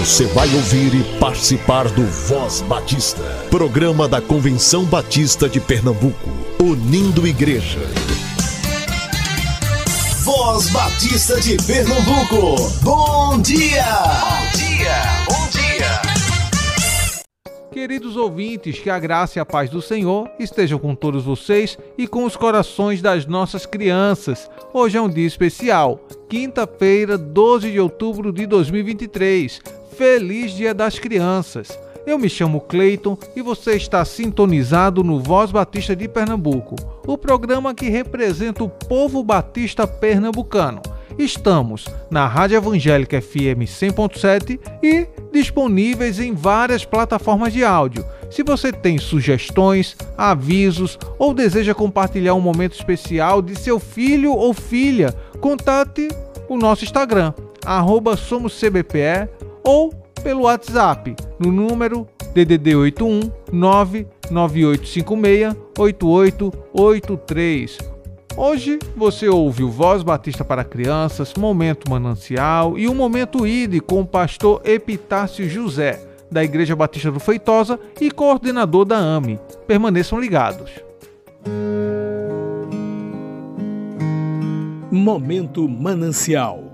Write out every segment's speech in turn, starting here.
Você vai ouvir e participar do Voz Batista, programa da Convenção Batista de Pernambuco, unindo igreja. Voz Batista de Pernambuco, bom dia! Bom dia, bom dia! Queridos ouvintes, que a graça e a paz do Senhor estejam com todos vocês e com os corações das nossas crianças. Hoje é um dia especial, quinta-feira, 12 de outubro de 2023. Feliz Dia das Crianças! Eu me chamo Cleiton e você está sintonizado no Voz Batista de Pernambuco, o programa que representa o povo batista pernambucano. Estamos na Rádio Evangélica FM 100.7 e disponíveis em várias plataformas de áudio. Se você tem sugestões, avisos ou deseja compartilhar um momento especial de seu filho ou filha, contate o nosso Instagram, arroba somoscbpe ou pelo WhatsApp no número DDD 81 99856 8883. Hoje você ouve o Voz Batista para Crianças, Momento Manancial e um Momento ID com o pastor Epitácio José, da Igreja Batista do Feitosa e coordenador da AME. Permaneçam ligados. Momento Manancial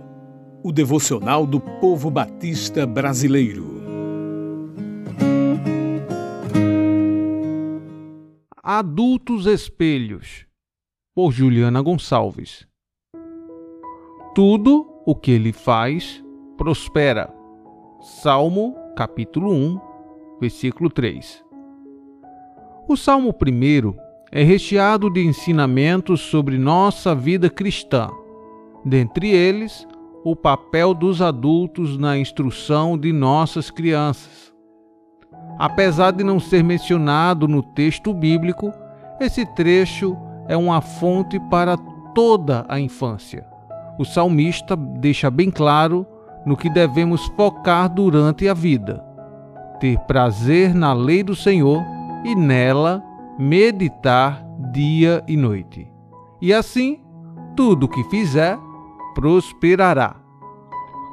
o devocional do povo batista brasileiro. Adultos Espelhos, por Juliana Gonçalves. Tudo o que ele faz prospera. Salmo, capítulo 1, versículo 3. O Salmo 1 é recheado de ensinamentos sobre nossa vida cristã. Dentre eles, o papel dos adultos na instrução de nossas crianças. Apesar de não ser mencionado no texto bíblico, esse trecho é uma fonte para toda a infância. O salmista deixa bem claro no que devemos focar durante a vida: ter prazer na lei do Senhor e nela meditar dia e noite. E assim, tudo o que fizer prosperará.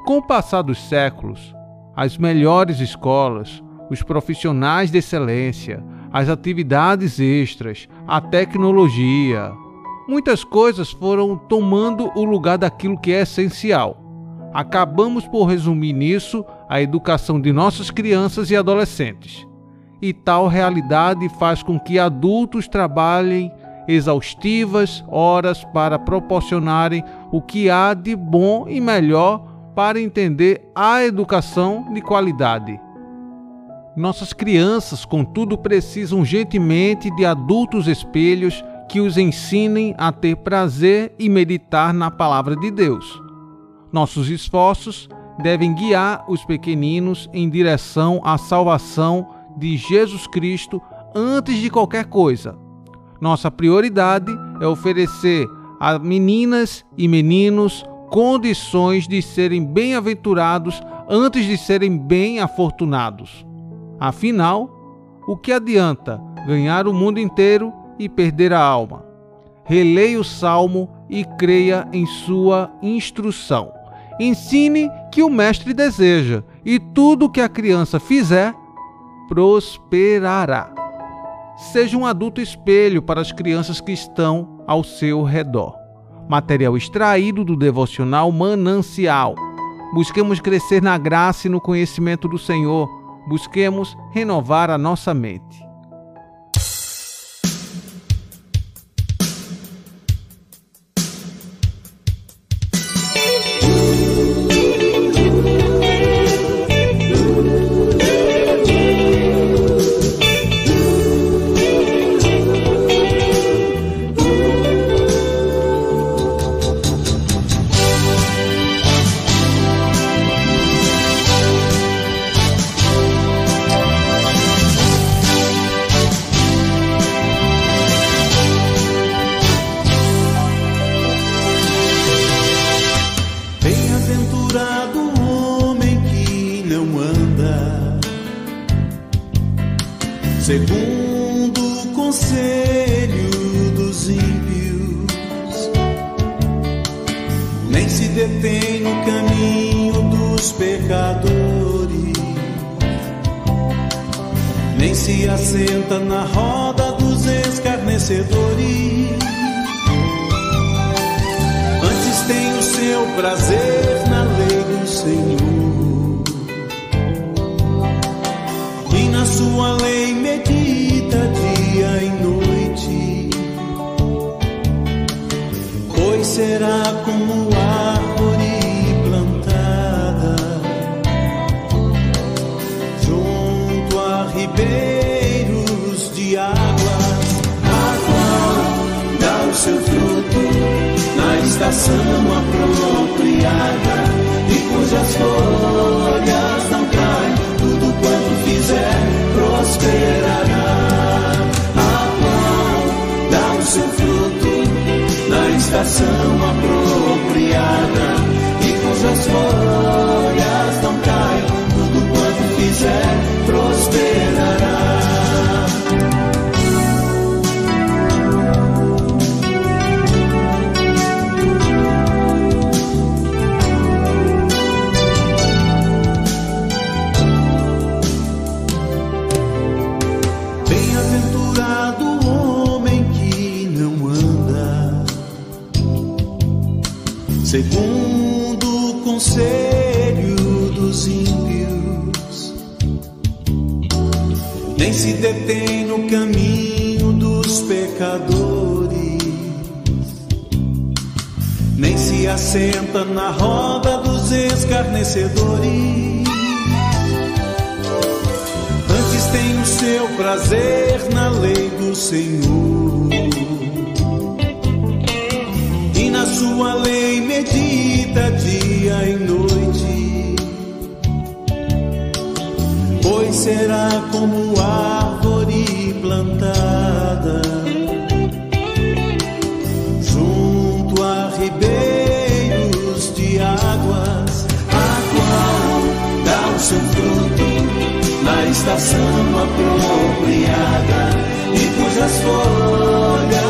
Com o passar dos séculos, as melhores escolas, os profissionais de excelência, as atividades extras, a tecnologia, muitas coisas foram tomando o lugar daquilo que é essencial. Acabamos por resumir nisso a educação de nossas crianças e adolescentes. E tal realidade faz com que adultos trabalhem exaustivas horas para proporcionarem o que há de bom e melhor para entender a educação de qualidade. Nossas crianças, contudo, precisam urgentemente de adultos espelhos que os ensinem a ter prazer e meditar na palavra de Deus. Nossos esforços devem guiar os pequeninos em direção à salvação de Jesus Cristo antes de qualquer coisa. Nossa prioridade é oferecer a meninas e meninos condições de serem bem-aventurados antes de serem bem-afortunados. Afinal, o que adianta ganhar o mundo inteiro e perder a alma? Releia o salmo e creia em sua instrução. Ensine que o mestre deseja, e tudo que a criança fizer prosperará. Seja um adulto espelho para as crianças que estão ao seu redor. Material extraído do devocional Manancial. Busquemos crescer na graça e no conhecimento do Senhor. Busquemos renovar a nossa mente. Segundo o conselho dos ímpios, nem se detém no caminho dos pecadores, nem se assenta na roda dos escarnecedores. Antes tem o seu prazer será como árvore plantada. Junto a ribeiros de água, a qual dá o seu fruto na estação apropriada e cujas folhas nem se detém no caminho dos pecadores, nem se assenta na roda dos escarnecedores. Antes tem o seu prazer na lei do Senhor. E na sua lei medita será como árvore plantada. Junto a ribeiros de águas, a qual dá o seu fruto na estação apropriada e cujas folhas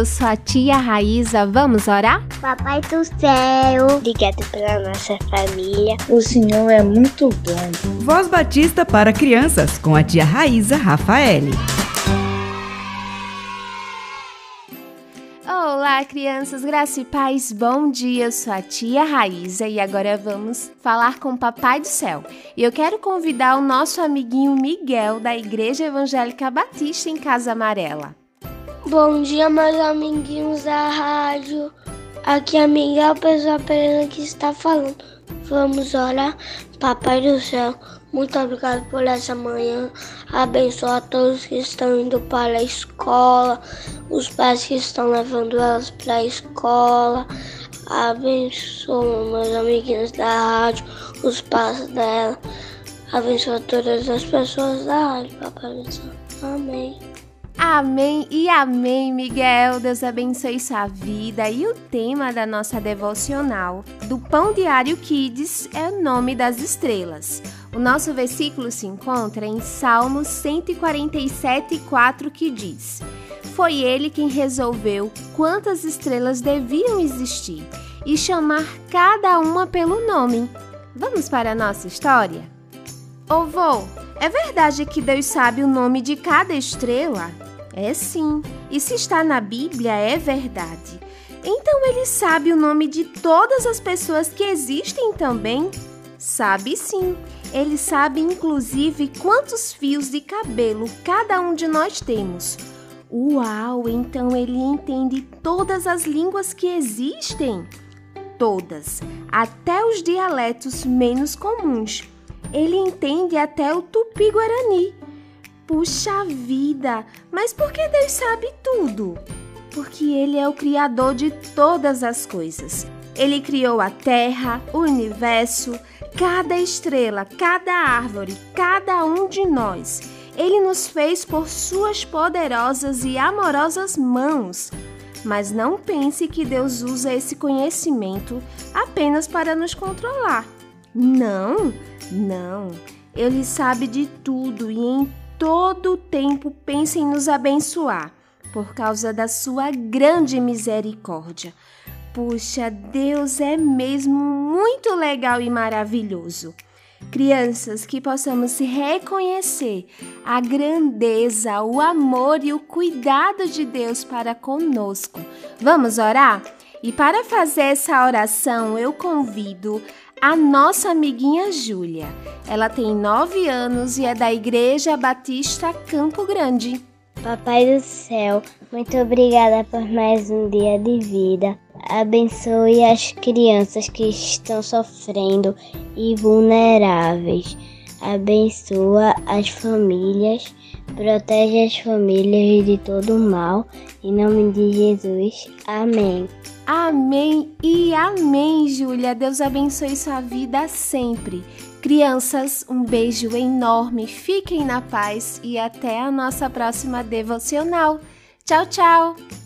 Eu sou a tia Raíza, vamos orar? Papai do céu, obrigado pela nossa família. O Senhor é muito bom. Voz Batista para crianças com a tia Raíza Rafaele. Olá, crianças, graça e paz, bom dia. Eu sou a tia Raíza e agora vamos falar com o Papai do Céu. E eu quero convidar o nosso amiguinho Miguel da Igreja Evangélica Batista em Casa Amarela. Bom dia, meus amiguinhos da rádio. Aqui é Miguel Pessoa Pereira que está falando. Vamos orar. Papai do céu, muito obrigado por essa manhã. Abençoa todos que estão indo para a escola, os pais que estão levando elas para a escola. Abençoa meus amiguinhos da rádio, os pais dela. Abençoa todas as pessoas da rádio, Papai do céu. Amém. Amém e amém, Miguel. Deus abençoe sua vida. E o tema da nossa devocional do Pão Diário Kids é o nome das estrelas. O nosso versículo se encontra em Salmos 147,4 que diz: Foi ele quem resolveu quantas estrelas deviam existir e chamar cada uma pelo nome. Vamos para a nossa história? Ô vô, é verdade que Deus sabe o nome de cada estrela? É sim, e se está na Bíblia, é verdade. Então ele sabe o nome de todas as pessoas que existem também? Sabe sim. Ele sabe inclusive quantos fios de cabelo cada um de nós temos. Uau, então ele entende todas as línguas que existem? todas, até os dialetos menos comuns. Ele entende até o tupi-guarani. Puxa vida! Mas por que Deus sabe tudo? Porque Ele é o Criador de todas as coisas. Ele criou a terra, o universo, cada estrela, cada árvore, cada um de nós. Ele nos fez por suas poderosas e amorosas mãos. Mas não pense que Deus usa esse conhecimento apenas para nos controlar. Não, não. Ele sabe de tudo e em todo o tempo pensa em nos abençoar por causa da sua grande misericórdia. Puxa, Deus é mesmo muito legal e maravilhoso. Crianças, que possamos reconhecer a grandeza, o amor e o cuidado de Deus para conosco. Vamos orar? E para fazer essa oração, eu convido a nossa amiguinha Júlia. Ela tem nove anos e é da Igreja Batista Campo Grande. Papai do céu, muito obrigada por mais um dia de vida. Abençoe as crianças que estão sofrendo e vulneráveis. Abençoa as famílias, protege as famílias de todo mal. Em nome de Jesus. Amém. Amém e amém, Júlia. Deus abençoe sua vida sempre. Crianças, um beijo enorme, fiquem na paz e até a nossa próxima devocional. Tchau, tchau!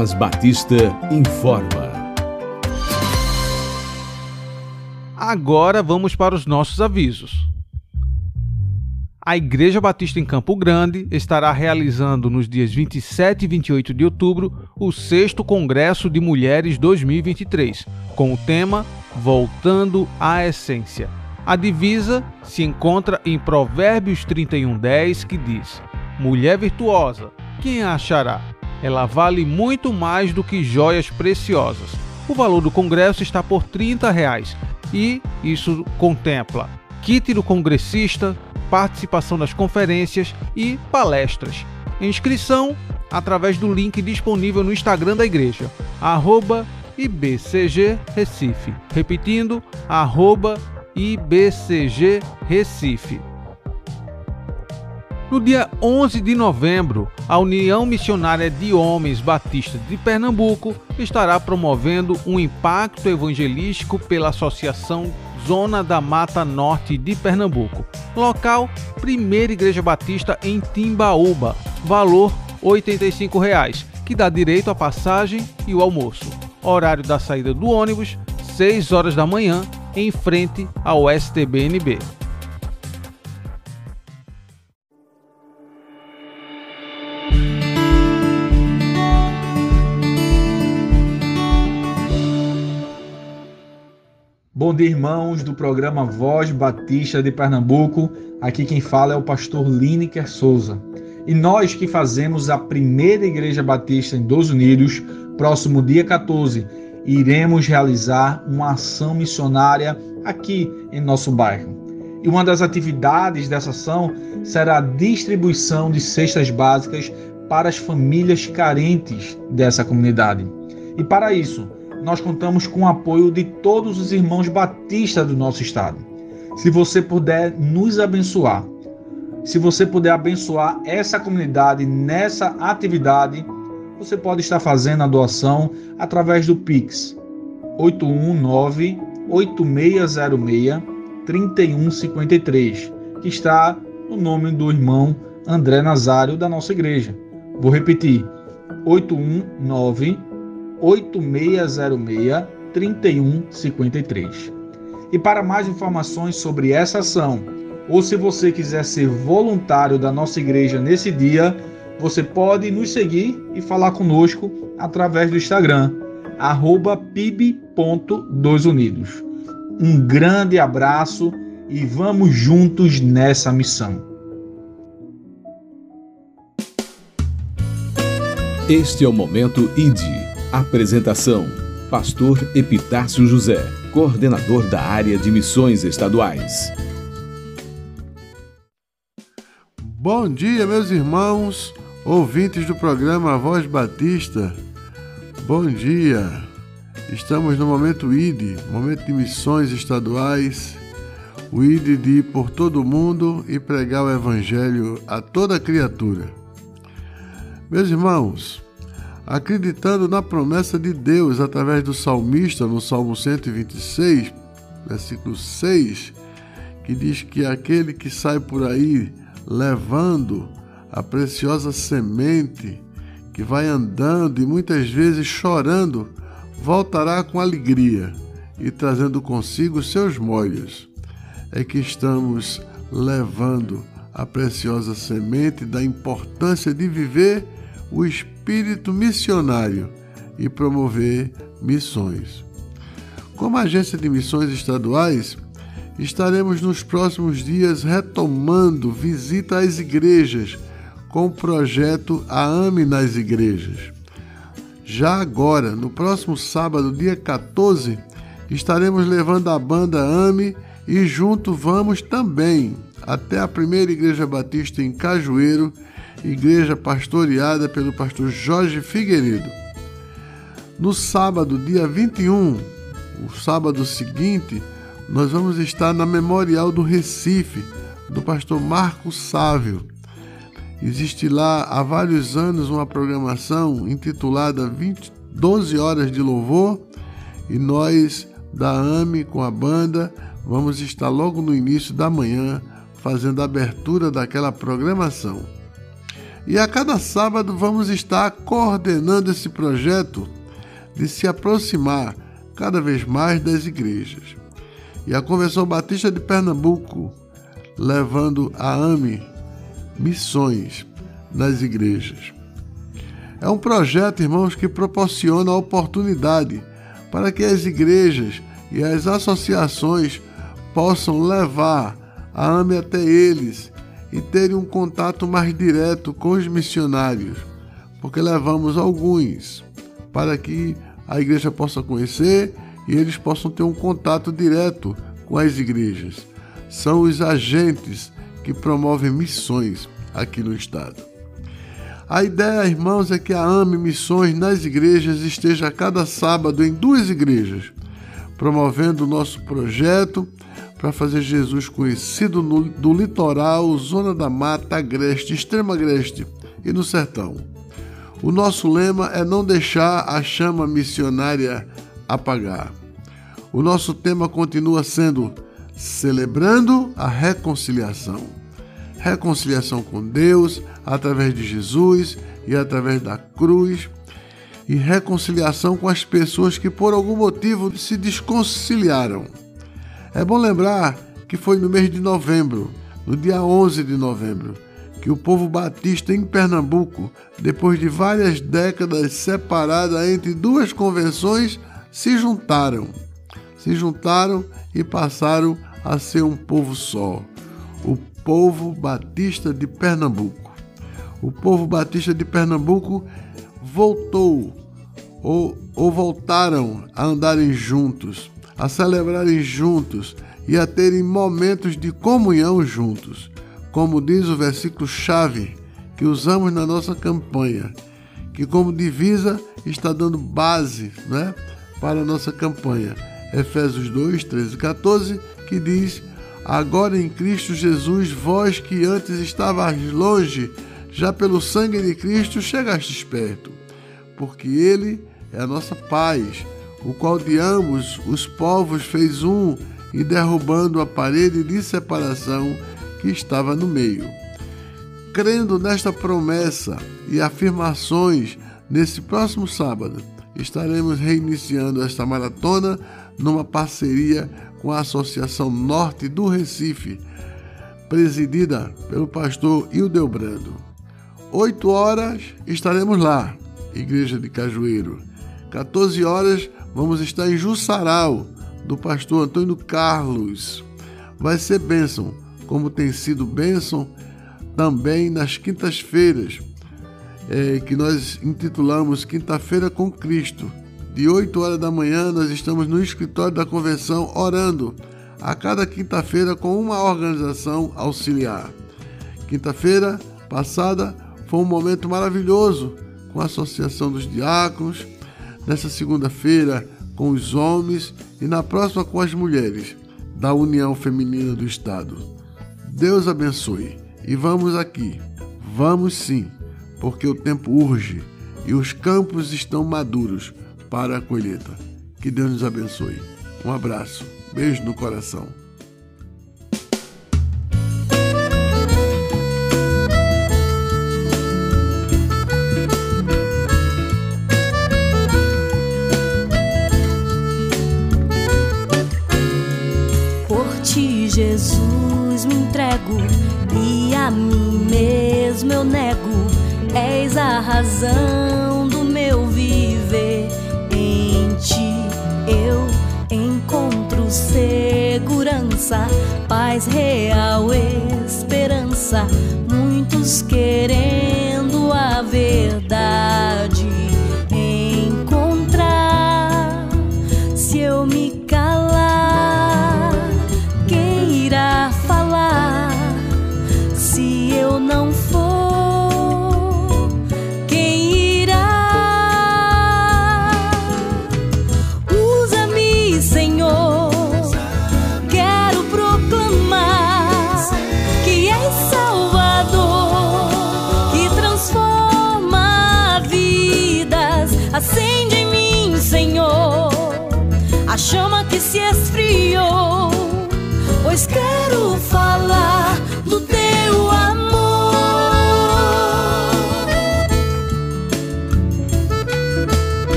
Voz Batista informa. Agora vamos para os nossos avisos. A Igreja Batista em Campo Grande estará realizando nos dias 27 e 28 de outubro o 6 Congresso de Mulheres 2023, com o tema Voltando à Essência. A divisa se encontra em Provérbios 31:10, que diz: Mulher virtuosa, quem a achará? Ela vale muito mais do que joias preciosas. O valor do congresso está por 30 reais, e isso contempla kit do congressista, participação nas conferências e palestras. Inscrição através do link disponível no Instagram da igreja, arroba IBCG Recife. Repetindo, arroba IBCG Recife. No dia 11 de novembro, a União Missionária de Homens Batistas de Pernambuco estará promovendo um impacto evangelístico pela Associação Zona da Mata Norte de Pernambuco. Local: Primeira Igreja Batista em Timbaúba. Valor: 85 reais, que dá direito à passagem e o almoço. Horário da saída do ônibus: 6 horas da manhã, em frente ao STBNB. Bom dia, irmãos do programa Voz Batista de Pernambuco. Aqui quem fala é o pastor Lineker Souza. E nós que fazemos a primeira Igreja Batista em Dos Unidos, próximo dia 14, iremos realizar uma ação missionária aqui em nosso bairro. E uma das atividades dessa ação será a distribuição de cestas básicas para as famílias carentes dessa comunidade. E para isso, nós contamos com o apoio de todos os irmãos batistas do nosso estado. Se você puder nos abençoar, se você puder abençoar essa comunidade nessa atividade, você pode estar fazendo a doação através do Pix 819 8606 3153, que está no nome do irmão André Nazário da nossa igreja. Vou repetir: 819 8606 3153. E para mais informações sobre essa ação, ou se você quiser ser voluntário da nossa igreja nesse dia, você pode nos seguir e falar conosco através do Instagram, pib.doisunidos. Um grande abraço e vamos juntos nessa missão. Este é o momento ID Apresentação: Pastor Epitácio José, coordenador da área de missões estaduais. Bom dia, meus irmãos, ouvintes do programa Voz Batista. Bom dia. Estamos no momento ID, momento de missões estaduais. O ID de ir por todo o mundo e pregar o evangelho a toda criatura. Meus irmãos, acreditando na promessa de Deus através do salmista no Salmo 126, versículo 6, que diz que aquele que sai por aí levando a preciosa semente, que vai andando e muitas vezes chorando, voltará com alegria e trazendo consigo seus molhos. É que estamos levando a preciosa semente da importância de viver o espírito missionário e promover missões. Como agência de missões estaduais, estaremos nos próximos dias retomando visita às igrejas com o projeto A Ame nas Igrejas. Já agora, no próximo sábado, dia 14, estaremos levando a banda Ame e junto vamos também até a primeira igreja batista em Cajueiro igreja pastoreada pelo pastor Jorge Figueiredo. No sábado, dia 21, o sábado seguinte, nós vamos estar na Memorial do Recife, do pastor Marco Sávio. Existe lá há vários anos uma programação intitulada 20, 12 Horas de Louvor e nós, da AME, com a banda, vamos estar logo no início da manhã fazendo a abertura daquela programação. E a cada sábado vamos estar coordenando esse projeto de se aproximar cada vez mais das igrejas. E a Convenção Batista de Pernambuco levando a AME missões nas igrejas. É um projeto, irmãos, que proporciona a oportunidade para que as igrejas e as associações possam levar a AME até eles e terem um contato mais direto com os missionários, porque levamos alguns para que a igreja possa conhecer e eles possam ter um contato direto com as igrejas. São os agentes que promovem missões aqui no estado. A ideia, irmãos, é que a AME Missões nas igrejas esteja cada sábado em duas igrejas, promovendo o nosso projeto para fazer Jesus conhecido no, do litoral, zona da mata, agreste, extrema agreste e no sertão. O nosso lema é não deixar a chama missionária apagar. O nosso tema continua sendo celebrando a reconciliação. Reconciliação com Deus através de Jesus e através da cruz, e reconciliação com as pessoas que por algum motivo se desconciliaram. É bom lembrar que foi no mês de novembro, no dia 11 de novembro, que o povo batista em Pernambuco, depois de várias décadas separada entre duas convenções, se juntaram. Se juntaram e passaram a ser um povo só, o povo batista de Pernambuco. O povo batista de Pernambuco voltou ou, ou voltaram a andarem juntos, a celebrarem juntos e a terem momentos de comunhão juntos, como diz o versículo chave que usamos na nossa campanha, que como divisa está dando base né, para a nossa campanha. Efésios 2, 13 e 14, que diz: Agora em Cristo Jesus, vós que antes estavais longe, já pelo sangue de Cristo chegastes perto, porque Ele é a nossa paz, o qual de ambos os povos fez um e derrubando a parede de separação que estava no meio. Crendo nesta promessa e afirmações, nesse próximo sábado estaremos reiniciando esta maratona numa parceria com a Associação Norte do Recife, presidida pelo pastor Hildeu Brando. Oito horas estaremos lá, Igreja de Cajueiro. 14 horas vamos estar em Jussaral, do pastor Antônio Carlos. Vai ser bênção, como tem sido bênção também nas quintas-feiras, é, que nós intitulamos Quinta-feira com Cristo. De 8 horas da manhã, nós estamos no escritório da convenção orando, a cada quinta-feira com uma organização auxiliar. Quinta-feira passada foi um momento maravilhoso com a Associação dos Diáconos, nessa segunda-feira com os homens e na próxima com as mulheres da União Feminina do Estado. Deus abençoe e vamos aqui, vamos sim, porque o tempo urge e os campos estão maduros para a colheita. Que Deus nos abençoe. Um abraço, beijo no coração. E a mim mesmo eu nego. És a razão do meu viver. Em ti eu encontro segurança, paz real, esperança. Muitos querendo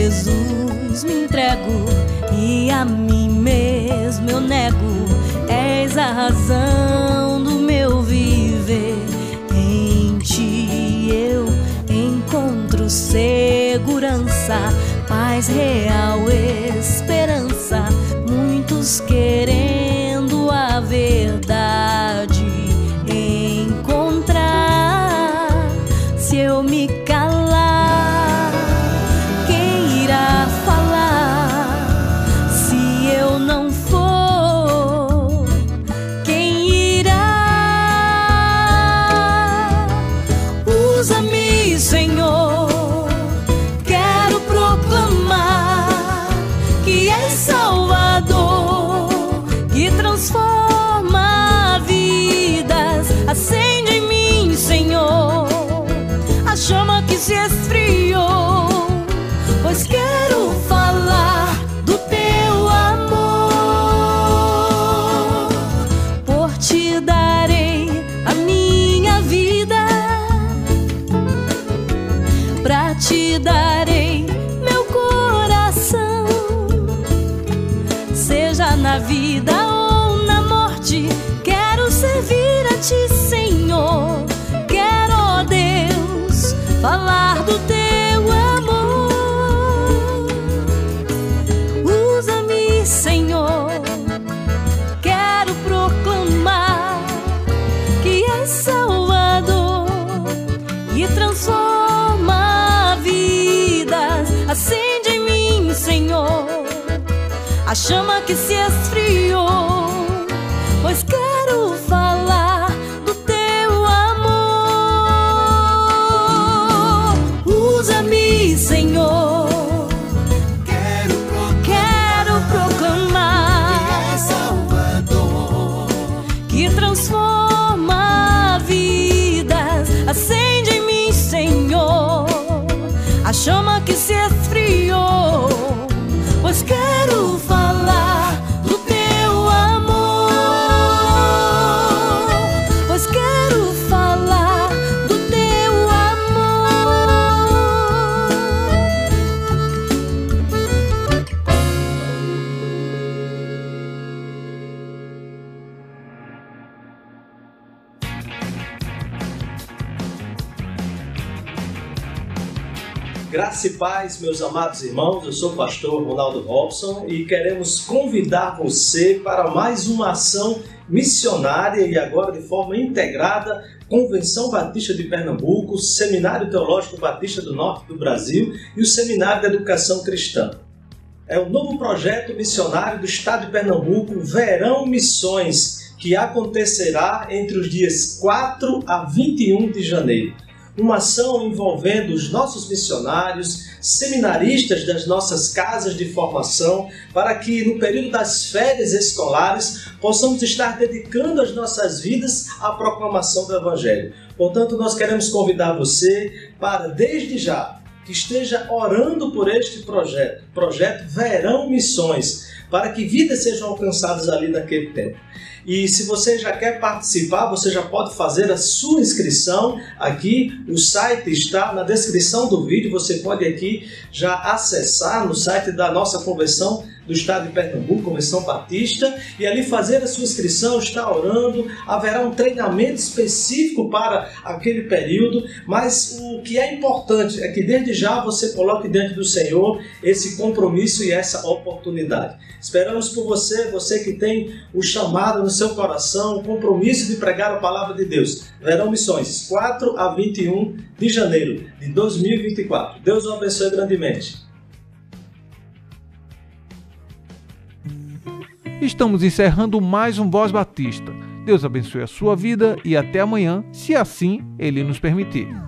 Jesus, me entrego e a mim mesmo eu nego. És a razão do meu viver. Em ti eu encontro segurança, paz real, esperança. Muitos querendo chama que se esfriou. Pois quero falar do teu amor. Por ti darei a minha vida. Pra te darei chama que paz, meus amados irmãos, eu sou o pastor Ronaldo Robson e queremos convidar você para mais uma ação missionária e agora de forma integrada, Convenção Batista de Pernambuco, Seminário Teológico Batista do Norte do Brasil e o Seminário de Educação Cristã. É o novo projeto missionário do Estado de Pernambuco, Verão Missões, que acontecerá entre os dias 4 a 21 de janeiro uma ação envolvendo os nossos missionários, seminaristas das nossas casas de formação, para que no período das férias escolares possamos estar dedicando as nossas vidas à proclamação do Evangelho. Portanto, nós queremos convidar você para, desde já, que esteja orando por este projeto, projeto Verão Missões, para que vidas sejam alcançadas ali naquele tempo. E se você já quer participar, você já pode fazer a sua inscrição aqui. O site está na descrição do vídeo. Você pode aqui já acessar no site da nossa convenção do estado de Pernambuco, Convenção Batista, e ali fazer a sua inscrição, estar orando. Haverá um treinamento específico para aquele período, mas o que é importante é que desde já você coloque diante do Senhor esse compromisso e essa oportunidade. Esperamos por você, você que tem o chamado no seu coração, o compromisso de pregar a palavra de Deus. Verão Missões, 4 a 21 de janeiro de 2024. Deus o abençoe grandemente. Estamos encerrando mais um Voz Batista. Deus abençoe a sua vida e até amanhã, se assim Ele nos permitir.